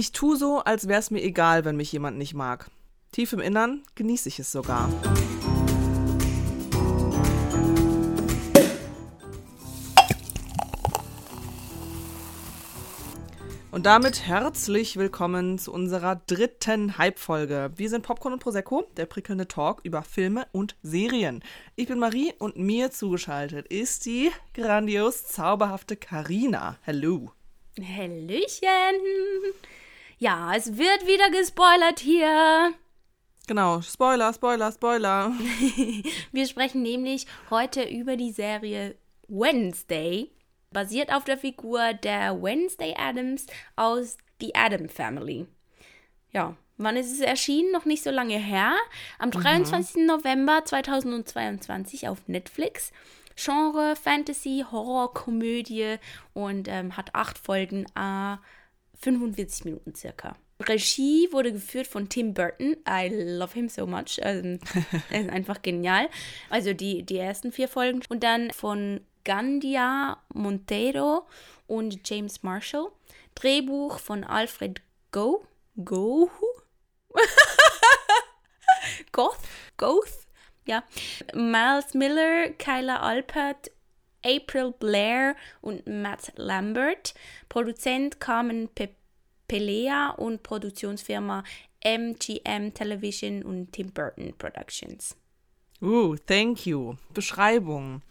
Ich tue so, als wäre es mir egal, wenn mich jemand nicht mag. Tief im Innern genieße ich es sogar. Und damit herzlich willkommen zu unserer dritten Hype-Folge. Wir sind Popcorn und Prosecco, der prickelnde Talk über Filme und Serien. Ich bin Marie und mir zugeschaltet ist die grandios zauberhafte Karina. Hello. Hallöchen. Ja, es wird wieder gespoilert hier. Genau, Spoiler, Spoiler, Spoiler. Wir sprechen nämlich heute über die Serie Wednesday, basiert auf der Figur der Wednesday Adams aus The Adam Family. Ja, wann ist es erschienen? Noch nicht so lange her. Am 23. November 2022 auf Netflix. Genre Fantasy, Horror, Komödie und ähm, hat acht Folgen, äh, 45 Minuten circa. Regie wurde geführt von Tim Burton. I love him so much. Ähm, er ist einfach genial. Also die, die ersten vier Folgen. Und dann von Gandia Monteiro und James Marshall. Drehbuch von Alfred Go. Go? Goth? Goth? Ja. Miles Miller, Kyla Alpert, April Blair und Matt Lambert. Produzent Carmen Pe Pelea und Produktionsfirma MGM Television und Tim Burton Productions. Uh, thank you. Beschreibung.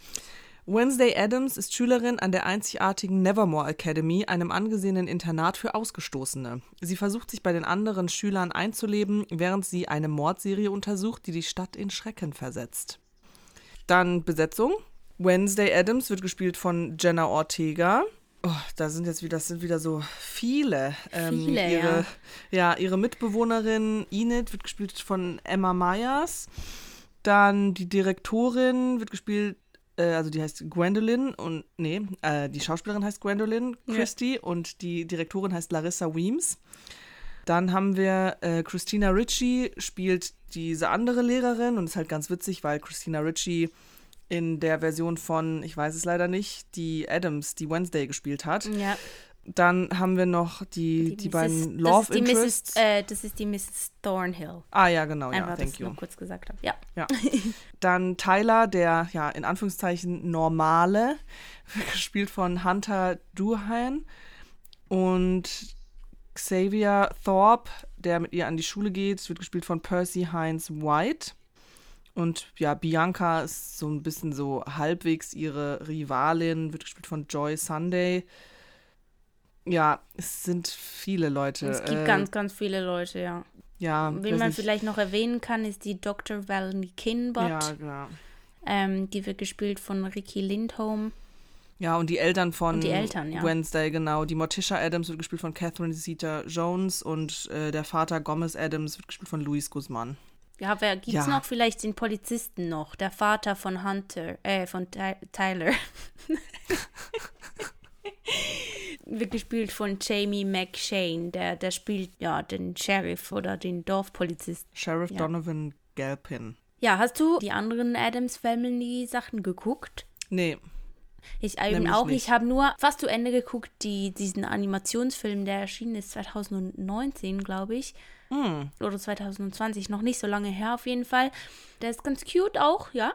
Wednesday Adams ist Schülerin an der einzigartigen Nevermore Academy, einem angesehenen Internat für Ausgestoßene. Sie versucht sich bei den anderen Schülern einzuleben, während sie eine Mordserie untersucht, die die Stadt in Schrecken versetzt. Dann Besetzung. Wednesday Adams wird gespielt von Jenna Ortega. Oh, da sind jetzt wieder, das sind wieder so viele. Ähm, Viele, ihre, ja. ihre Mitbewohnerin Enid wird gespielt von Emma Myers. Dann die Direktorin wird gespielt, äh, also die heißt Gwendolyn und, nee, äh, die Schauspielerin heißt Gwendolyn Christie und die Direktorin heißt Larissa Weems. Dann haben wir äh, Christina Ritchie spielt diese andere Lehrerin und ist halt ganz witzig, weil Christina Ritchie in der Version von, ich weiß es leider nicht, die Adams, die Wednesday gespielt hat. Ja. Dann haben wir noch die, die, Mrs. beiden das Love ist die Interests. Mrs., äh, das ist die Mrs. Thornhill. ah ja, genau, ja, Einfach, dass thank ich you. noch kurz gesagt habe. Ja. Ja. Dann Tyler, der ja in Anführungszeichen normale, gespielt von Hunter Duhan. Und Xavier Thorpe, der mit ihr an die Schule geht, wird gespielt von Percy Hines White. Und ja, Bianca ist so ein bisschen so halbwegs ihre Rivalin, wird gespielt von Joy Sunday. Ja, es sind viele Leute. Es gibt Äh, ganz, ganz viele Leute, ja. ja, Wen man nicht. vielleicht noch erwähnen kann, ist die Dr. Valerie Kinbot. Ja, ja. Ähm, die wird gespielt von Ricky Lindholm. Ja, und die Eltern von Und die Eltern, ja. Wednesday, genau. Die Morticia Adams wird gespielt von Catherine Zeta Jones und äh, der Vater Gomez Adams wird gespielt von Luis Guzman. Ja, wer gibt's Ja. noch vielleicht den Polizisten noch? Der Vater von Hunter, äh, von Ty Tyler. Wird gespielt von Jamie McShane, der, der spielt ja den Sheriff oder den Dorfpolizist. Sheriff Ja. Donovan Galpin. Ja, hast du die anderen Adams Family Sachen geguckt? Nee, Ich eben auch. nicht. Ich habe nur fast zu Ende geguckt, die, diesen Animationsfilm, der erschienen ist 2019, glaube ich. Hm, Oder 2020, noch nicht so lange her auf jeden Fall. Der ist ganz cute auch, ja.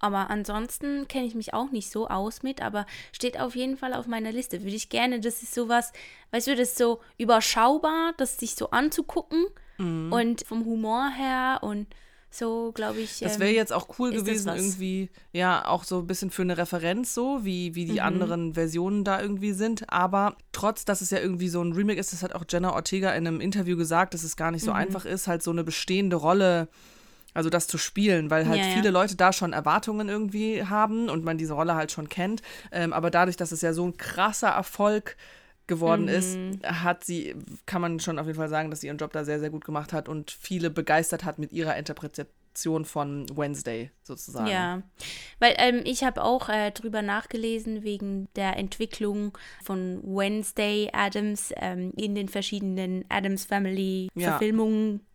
Aber ansonsten kenne ich mich auch nicht so aus mit, aber steht auf jeden Fall auf meiner Liste. Würde ich gerne, das ist sowas, weißt du, das ist so überschaubar, das sich so anzugucken Mhm. und vom Humor her und so, glaube ich. das ähm, wäre jetzt auch cool ist gewesen, irgendwie, ja, auch so ein bisschen für eine Referenz, so, wie, wie die Mhm. anderen Versionen da irgendwie sind. Aber trotz, dass es ja irgendwie so ein Remake ist, das hat auch Jenna Ortega in einem Interview gesagt, dass es gar nicht so Mhm. einfach ist, halt so eine bestehende Rolle also das zu spielen, weil halt Ja, ja. viele Leute da schon Erwartungen irgendwie haben und man diese Rolle halt schon kennt. Ähm, aber dadurch, dass es ja so ein krasser Erfolg geworden ist, Mhm. hat sie, kann man schon auf jeden Fall sagen, dass sie ihren Job da sehr, sehr gut gemacht hat und viele begeistert hat mit ihrer Interpretation von Wednesday sozusagen. Ja, weil ähm, ich habe auch äh, drüber nachgelesen wegen der Entwicklung von Wednesday Adams ähm, in den verschiedenen Adams Family Ja.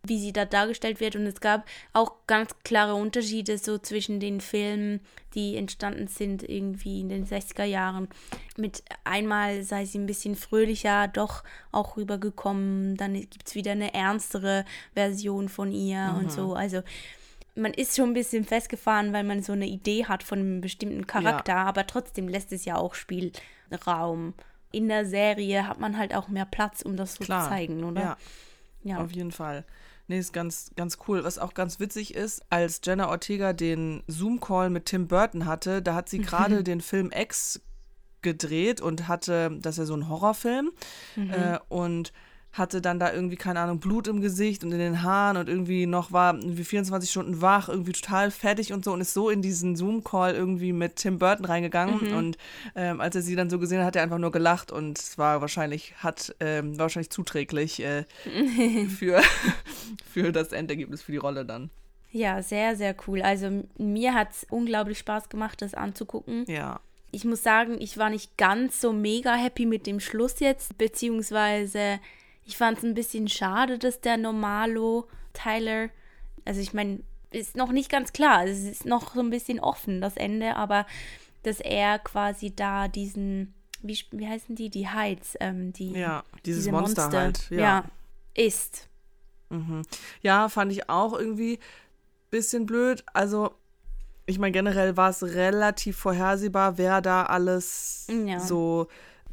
Wie sie da dargestellt wird. Und es gab auch ganz klare Unterschiede so zwischen den Filmen, die entstanden sind irgendwie in den 60er Jahren. Mit einmal sei sie ein bisschen fröhlicher doch auch rübergekommen, dann gibt es wieder eine ernstere Version von ihr mhm. und so. Also man ist schon ein bisschen festgefahren, weil man so eine Idee hat von einem bestimmten Charakter, ja. aber trotzdem lässt es ja auch Spielraum. In der Serie hat man halt auch mehr Platz, um das so Klar. zu zeigen, oder? Ja. ja. Auf jeden Fall. Nee, ist ganz, ganz cool. Was auch ganz witzig ist, als Jenna Ortega den Zoom-Call mit Tim Burton hatte, da hat sie gerade den Film X gedreht und hatte, das ist ja so ein Horrorfilm. Mhm. Äh, und hatte dann da irgendwie, keine Ahnung, Blut im Gesicht und in den Haaren und irgendwie noch war irgendwie 24 Stunden wach, irgendwie total fertig und so und ist so in diesen Zoom-Call irgendwie mit Tim Burton reingegangen mhm. und ähm, als er sie dann so gesehen hat, hat er einfach nur gelacht und es war wahrscheinlich, hat, ähm, war wahrscheinlich zuträglich äh, für, für das Endergebnis, für die Rolle dann. Ja, sehr, sehr cool. Also mir hat es unglaublich Spaß gemacht, das anzugucken. Ja. Ich muss sagen, ich war nicht ganz so mega happy mit dem Schluss jetzt, beziehungsweise ich fand es ein bisschen schade, dass der Normalo Tyler, also ich meine, ist noch nicht ganz klar, es ist noch so ein bisschen offen, das Ende, aber dass er quasi da diesen, wie, wie heißen die, die Heights, ähm, die, ja, dieses diese Monster, Monster halt, ja. ja ist. Mhm. Ja, fand ich auch irgendwie ein bisschen blöd. Also, ich meine, generell war es relativ vorhersehbar, wer da alles ja. so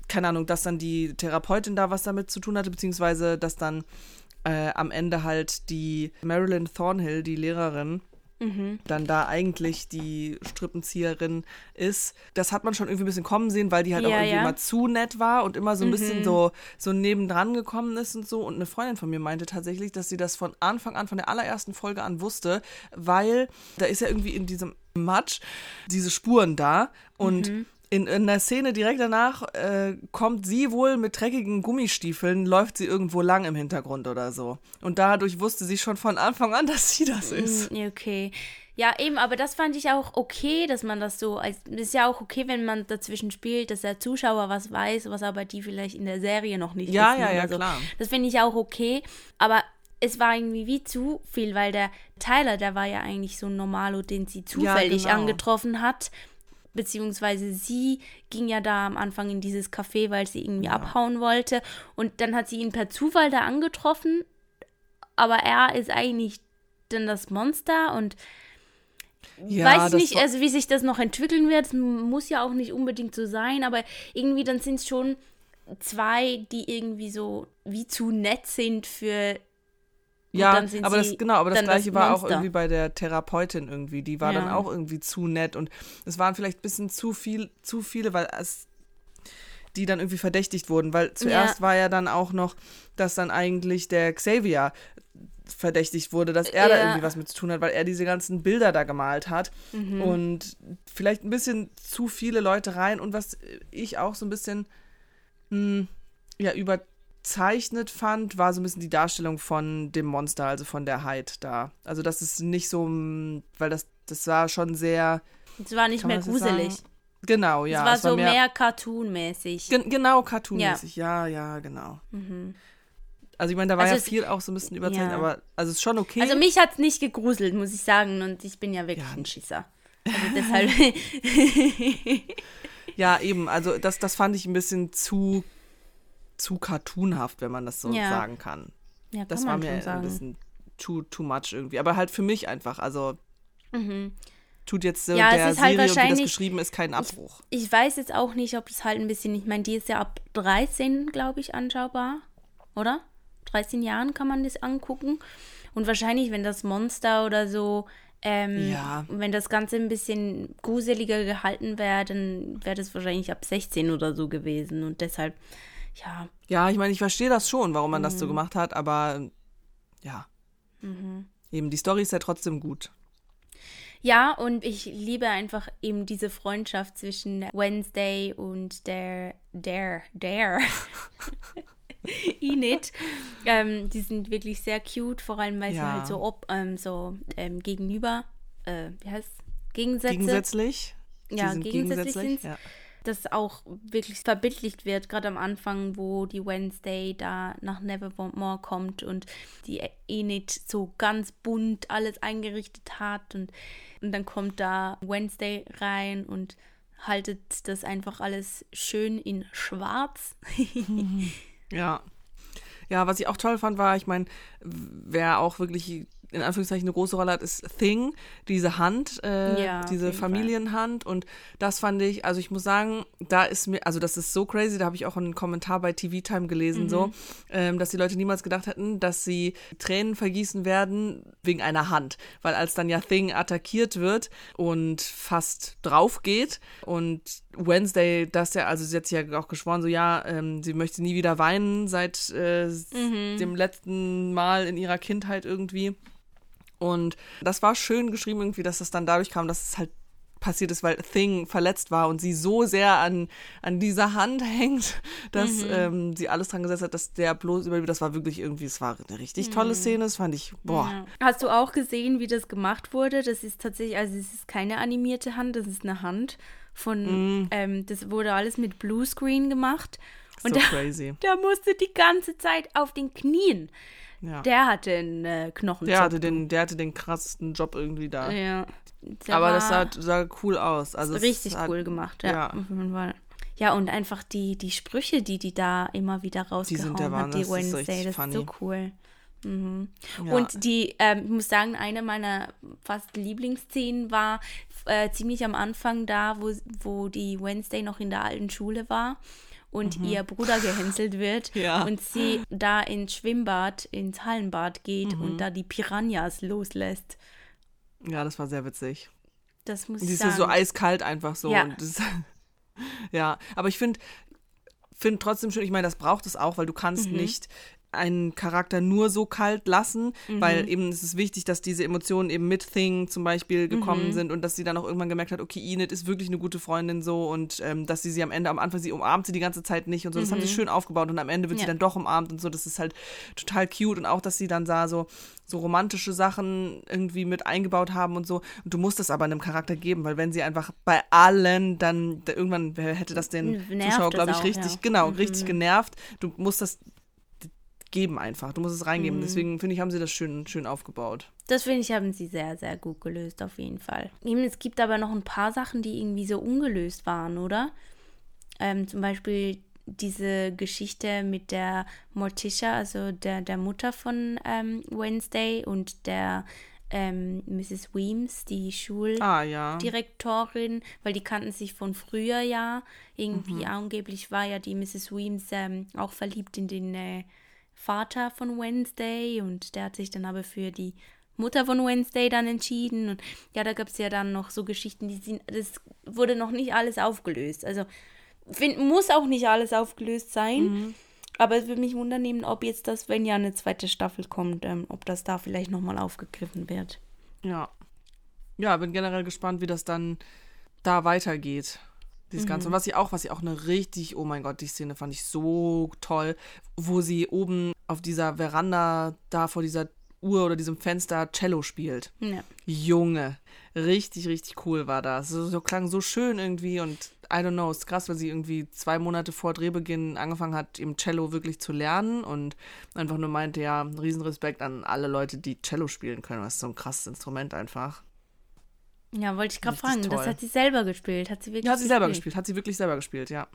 keine Ahnung, dass dann die Therapeutin da was damit zu tun hatte, beziehungsweise dass dann äh, am Ende halt die Marilyn Thornhill, die Lehrerin, Mhm. dann da eigentlich die Strippenzieherin ist. Das hat man schon irgendwie ein bisschen kommen sehen, weil die halt ja, auch irgendwie ja. immer zu nett war und immer so ein mhm. bisschen so, so nebendran gekommen ist und so. Und eine Freundin von mir meinte tatsächlich, dass sie das von Anfang an, von der allerersten Folge an wusste, weil da ist ja irgendwie in diesem Matsch diese Spuren da und mhm in, in der Szene direkt danach äh, kommt sie wohl mit dreckigen Gummistiefeln, läuft sie irgendwo lang im Hintergrund oder so. Und dadurch wusste sie schon von Anfang an, dass sie das ist. Mm, okay. Ja, eben, aber das fand ich auch okay, dass man das so, es ist ja auch okay, wenn man dazwischen spielt, dass der Zuschauer was weiß, was aber die vielleicht in der Serie noch nicht ja, wissen. Ja, ja, so. klar. Das finde ich auch okay, aber es war irgendwie wie zu viel, weil der Tyler, der war ja eigentlich so ein Normalo, den sie zufällig ja, genau. angetroffen hat beziehungsweise sie ging ja da am Anfang in dieses Café, weil sie irgendwie ja. abhauen wollte. Und dann hat sie ihn per Zufall da angetroffen, aber er ist eigentlich dann das Monster und ja, weiß nicht, also wie sich das noch entwickeln wird. Es muss ja auch nicht unbedingt so sein, aber irgendwie dann sind es schon zwei, die irgendwie so wie zu nett sind für ja, aber das genau, aber das gleiche das war auch irgendwie bei der Therapeutin irgendwie. Die war ja. dann auch irgendwie zu nett und es waren vielleicht ein bisschen zu viel, zu viele, weil es die dann irgendwie verdächtigt wurden, weil zuerst ja. war ja dann auch noch, dass dann eigentlich der Xavier verdächtigt wurde, dass er ja. da irgendwie was mit zu tun hat, weil er diese ganzen Bilder da gemalt hat mhm. und vielleicht ein bisschen zu viele Leute rein und was ich auch so ein bisschen mh, hm, ja über gezeichnet fand, war so ein bisschen die Darstellung von dem Monster, also von der Hyde da. Also das ist nicht so, weil das, das war schon sehr. Es war nicht mehr gruselig. Sagen? Genau, ja. Es war es so war mehr, mehr Cartoon-mäßig. Gen genau, Cartoon-mäßig, ja. ja, ja, genau. Mhm. Also ich meine, da war also ja viel auch so ein bisschen überzeichnet, ja. aber also es ist schon okay. Also mich hat es nicht gegruselt, muss ich sagen. Und ich bin ja wirklich ja. ein Schisser. Also deshalb. ja, eben, also das, das fand ich ein bisschen zu zu cartoonhaft, wenn man das so ja. sagen kann. Ja, kann das war mir ein bisschen too, too much irgendwie. Aber halt für mich einfach. Also mhm. tut jetzt so ja, der halt Serie, halt wie das geschrieben ist, keinen Abbruch. Ich, ich, weiß jetzt auch nicht, ob das halt ein bisschen, ich meine, die ist ja ab 13, glaube ich, anschaubar. Oder? 13 Jahren kann man das angucken. Und wahrscheinlich, wenn das Monster oder so ähm, ja. Wenn das Ganze ein bisschen gruseliger gehalten wäre, dann wäre das wahrscheinlich ab 16 oder so gewesen. Und deshalb ja. Ja, ich meine, ich verstehe das schon, warum man mhm. das so mhm. gemacht hat, aber ja. Mhm. Eben, die Story ist ja trotzdem gut. Ja, und ich liebe einfach eben diese Freundschaft zwischen Wednesday und der, der, der. Enid. Ähm, die sind wirklich sehr cute, vor allem weil ja. sie halt so, ob, ähm, so ähm, gegenüber, äh, wie heißt Gegensätze. Gegensätzlich. Ja, gegensätzlich, gegensätzlich sind. Ja das auch wirklich verbildlicht wird, gerade am Anfang, wo die Wednesday da nach Nevermore kommt und die Enid so ganz bunt alles eingerichtet hat und, und dann kommt da Wednesday rein und haltet das einfach alles schön in schwarz. ja. Ja, was ich auch toll fand, war, ich meine, wer auch wirklich in Anführungszeichen eine große Rolle hat, ist Thing, diese Hand, äh, ja, diese Familienhand. Fall. Und das fand ich, also ich muss sagen, da ist mir, also das ist so crazy, da habe ich auch einen Kommentar bei TV Time gelesen, mhm. so, ähm, dass die Leute niemals gedacht hätten, dass sie Tränen vergießen werden wegen einer Hand. Weil als dann ja Thing attackiert wird und fast drauf geht und Wednesday, dass ja, also sie hat sich ja auch geschworen, so ja, ähm, sie möchte nie wieder weinen seit äh, mhm. dem letzten Mal in ihrer Kindheit irgendwie. Und das war schön geschrieben irgendwie, dass es dann dadurch kam, dass es halt passiert ist, weil Thing verletzt war und sie so sehr an, an dieser Hand hängt, dass mhm. ähm, sie alles dran gesetzt hat, dass der bloß überlebt. Das war wirklich irgendwie, es war eine richtig tolle mhm. Szene. Das fand ich, boah. Ja. Hast du auch gesehen, wie das gemacht wurde? Das ist tatsächlich, also es ist keine animierte Hand, das ist eine Hand von, mhm. ähm, das wurde alles mit Bluescreen gemacht. Und so der, crazy. der musste die ganze Zeit auf den Knien ja. Der hatte einen äh, Knochenjob. Der hatte, den, der hatte den krassesten Job irgendwie da. Ja. Aber das sah, sah, cool aus. Also richtig cool gemacht, ja, ja. Ja, und einfach die, die Sprüche, die die da immer wieder rausgehauen die sind der hat, die Wednesday, das funny. ist so cool. Mhm. Ja. Und die, ähm, ich muss sagen, eine meiner fast Lieblingsszenen war äh, ziemlich am Anfang da, wo, wo die Wednesday noch in der alten Schule war und mhm. ihr Bruder gehänselt wird ja. und sie da ins Schwimmbad, ins Hallenbad geht mhm. und da die Piranhas loslässt. Ja, das war sehr witzig. Das muss ich sagen. Die ist so eiskalt einfach so. Ja, das, ja aber ich finde finde trotzdem schön, ich meine, das braucht es auch, weil du kannst mhm. nicht einen Charakter nur so kalt lassen, mhm. weil eben ist es wichtig, dass diese Emotionen eben mit Thing zum Beispiel gekommen mhm. sind und dass sie dann auch irgendwann gemerkt hat, okay, Enid ist wirklich eine gute Freundin so und ähm, dass sie sie am Ende, am Anfang, sie umarmt sie die ganze Zeit nicht und so, das mhm. haben sie mhm. schön aufgebaut und am Ende wird ja. sie dann doch umarmt und so, das ist halt total cute und auch, dass sie dann sah so, so romantische Sachen irgendwie mit eingebaut haben und so. Und du musst es aber einem Charakter geben, weil wenn sie einfach bei allen dann irgendwann hätte das den Nervt Zuschauer, glaube ich, auch, richtig, ja. genau, mhm. richtig genervt. Du musst das geben einfach. Du musst es reingeben. Mhm. Deswegen finde ich, haben sie das schön, schön aufgebaut. Das finde ich, haben sie sehr, sehr gut gelöst, auf jeden Fall. Es gibt aber noch ein paar Sachen, die irgendwie so ungelöst waren, oder? Ähm, zum Beispiel diese Geschichte mit der Morticia, also der, der Mutter von ähm, Wednesday und der ähm, Mrs. Weems, die Schuldirektorin, ah, ja. weil die kannten sich von früher ja. Irgendwie mhm. angeblich war ja die Mrs. Weems ähm, auch verliebt in den äh, Vater von Wednesday und der hat sich dann aber für die Mutter von Wednesday dann entschieden. Und ja, da gab es ja dann noch so Geschichten, die sind, das wurde noch nicht alles aufgelöst. Also find, muss auch nicht alles aufgelöst sein. Mhm. Aber es würde mich wundern ob jetzt das, wenn ja eine zweite Staffel kommt, ähm, ob das da vielleicht nochmal aufgegriffen wird. Ja. Ja, bin generell gespannt, wie das dann da weitergeht. Dieses mhm. Ganze. Und was ich auch, was ich auch eine richtig, oh mein Gott, die Szene fand ich so toll, wo sie oben auf dieser Veranda da vor dieser Uhr oder diesem Fenster Cello spielt. Ja. Junge, richtig, richtig cool war das. So, so klang so schön irgendwie und I don't know, ist krass, weil sie irgendwie zwei Monate vor Drehbeginn angefangen hat, im Cello wirklich zu lernen und einfach nur meinte, ja, Riesenrespekt an alle Leute, die Cello spielen können. Das ist so ein krasses Instrument einfach. Ja, wollte ich gerade fragen. Toll. Das hat sie selber gespielt. Hat sie wirklich ja, hat sie gespielt? selber gespielt. Hat sie wirklich selber gespielt, ja.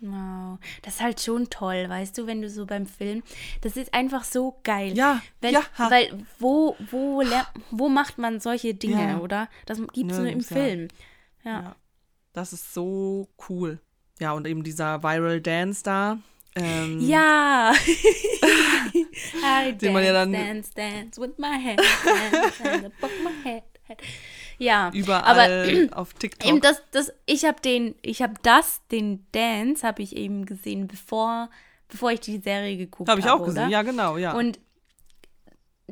Wow. Das ist halt schon toll, weißt du, wenn du so beim Film. Das ist einfach so geil. Ja, wenn, ja. Weil wo, wo, wo macht man solche Dinge, ja. oder? Das gibt es nur im Film. Ja. ja. Das ist so cool. Ja, und eben dieser Viral Dance da. Ähm, ja. I dance, ja dann dance, dance with my head, dance, dance my head. Ja, überall aber, auf TikTok. Eben das, das, ich habe den, ich habe das, den Dance, habe ich eben gesehen, bevor, bevor ich die Serie geguckt habe. Habe ich auch gesehen, oder? ja genau, ja. Und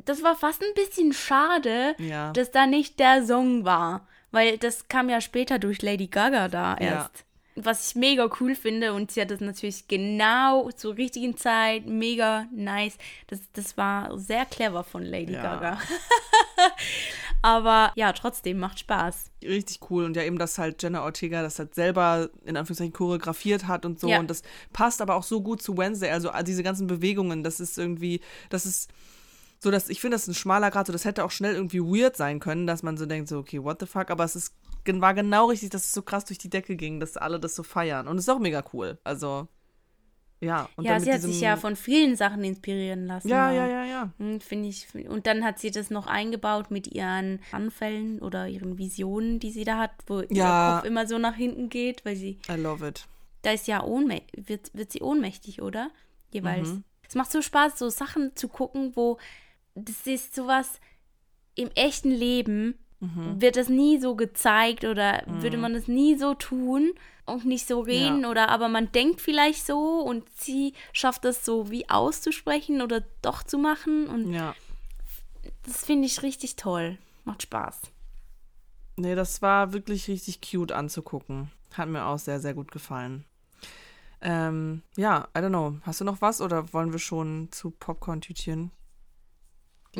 das war fast ein bisschen schade, ja. dass da nicht der Song war, weil das kam ja später durch Lady Gaga da erst. Ja was ich mega cool finde und sie hat das natürlich genau zur richtigen Zeit, mega nice. Das, das war sehr clever von Lady ja. Gaga. Aber ja, trotzdem macht Spaß. Richtig cool. Und ja, eben, dass halt Jenna Ortega das halt selber in Anführungszeichen choreografiert hat und so. Ja. Und das passt aber auch so gut zu Wednesday. Also all diese ganzen Bewegungen, das ist irgendwie, das ist so, dass ich finde, das ist ein schmaler Grad. So, das hätte auch schnell irgendwie weird sein können, dass man so denkt, so, okay, what the fuck. Aber es ist, war genau richtig, dass es so krass durch die Decke ging, dass alle das so feiern. Und es ist auch mega cool. Also, ja. Und ja, sie hat sich ja von vielen Sachen inspirieren lassen. Ja, auch. ja, ja, ja. Hm, Finde ich. Und dann hat sie das noch eingebaut mit ihren Anfällen oder ihren Visionen, die sie da hat, wo Ja. ihr Kopf immer so nach hinten geht, weil sie, I love it. da ist ja ohnmächtig, wird, wird sie ohnmächtig, oder? Jeweils. Mhm. Es macht so Spaß, so Sachen zu gucken, wo das ist sowas im echten Leben Mhm. wird das nie so gezeigt oder würde man das nie so tun und nicht so reden Ja. oder aber man denkt vielleicht so und sie schafft das so wie auszusprechen oder doch zu machen und Ja. das finde ich richtig toll. Macht Spaß. Nee, das war wirklich richtig cute anzugucken. Hat mir auch sehr, sehr gut gefallen. Ähm, ja, I don't know. Hast du noch was oder wollen wir schon zu Popcorn-Tütchen? Mm,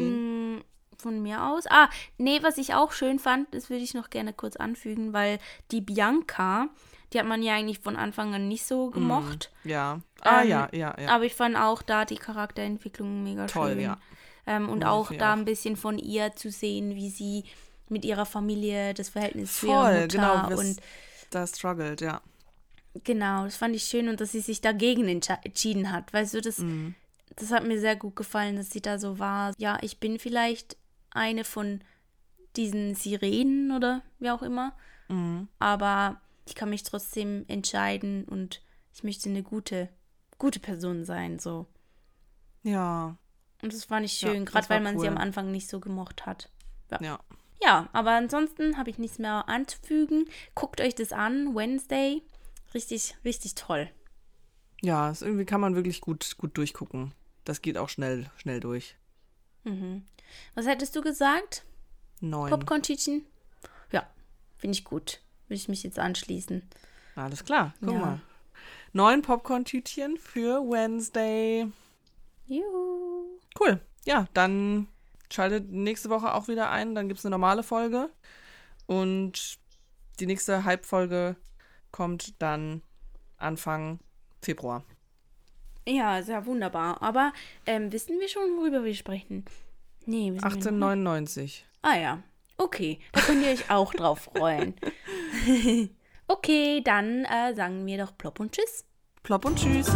Von mir aus. Ah, nee, was ich auch schön fand, das würde ich noch gerne kurz anfügen, weil die Bianca, die hat man ja eigentlich von Anfang an nicht so gemocht. Ja. Ah, Ähm, ja, ja, ja. Aber ich fand auch da die Charakterentwicklung mega Toll, schön. ja. Ähm, und Ja, auch da auch. ein bisschen von ihr zu sehen, wie sie mit ihrer Familie das Verhältnis zu Voll, ihrer Mutter genau. Das, und da struggled, ja. genau, das fand ich schön und dass sie sich dagegen entschieden hat. Weißt du, das, Mhm. das hat mir sehr gut gefallen, dass sie da so war. Ja, ich bin vielleicht eine von diesen Sirenen oder wie auch immer, Mhm. aber ich kann mich trotzdem entscheiden und ich möchte eine gute, gute Person sein, so. Ja, Und das fand ich Ja, schön, das gerade war weil man sie cool. am Anfang nicht so gemocht hat. ja. Ja, aber ansonsten habe ich nichts mehr anzufügen. Guckt euch das an, Wednesday. Richtig, richtig toll. Ja, irgendwie kann man wirklich gut, gut durchgucken. Das geht auch schnell, schnell durch. Was hättest du gesagt? Neun. Popcorn-Tütchen? Ja, finde ich gut. Will ich mich jetzt anschließen. Alles klar, guck Ja. mal. Neun Popcorn-Tütchen für Wednesday. Juhu. Cool. Ja, dann schaltet nächste Woche auch wieder ein. Dann gibt es eine normale Folge. Und die nächste Hype-Folge kommt dann Anfang Februar. Ja, sehr wunderbar. Aber ähm, wissen wir schon, worüber wir sprechen? Nee, wissen wir noch nicht. 1899. Ah ja, okay. Da könnt ihr euch auch drauf freuen. okay, dann äh, sagen wir doch plopp und tschüss. Plopp und tschüss.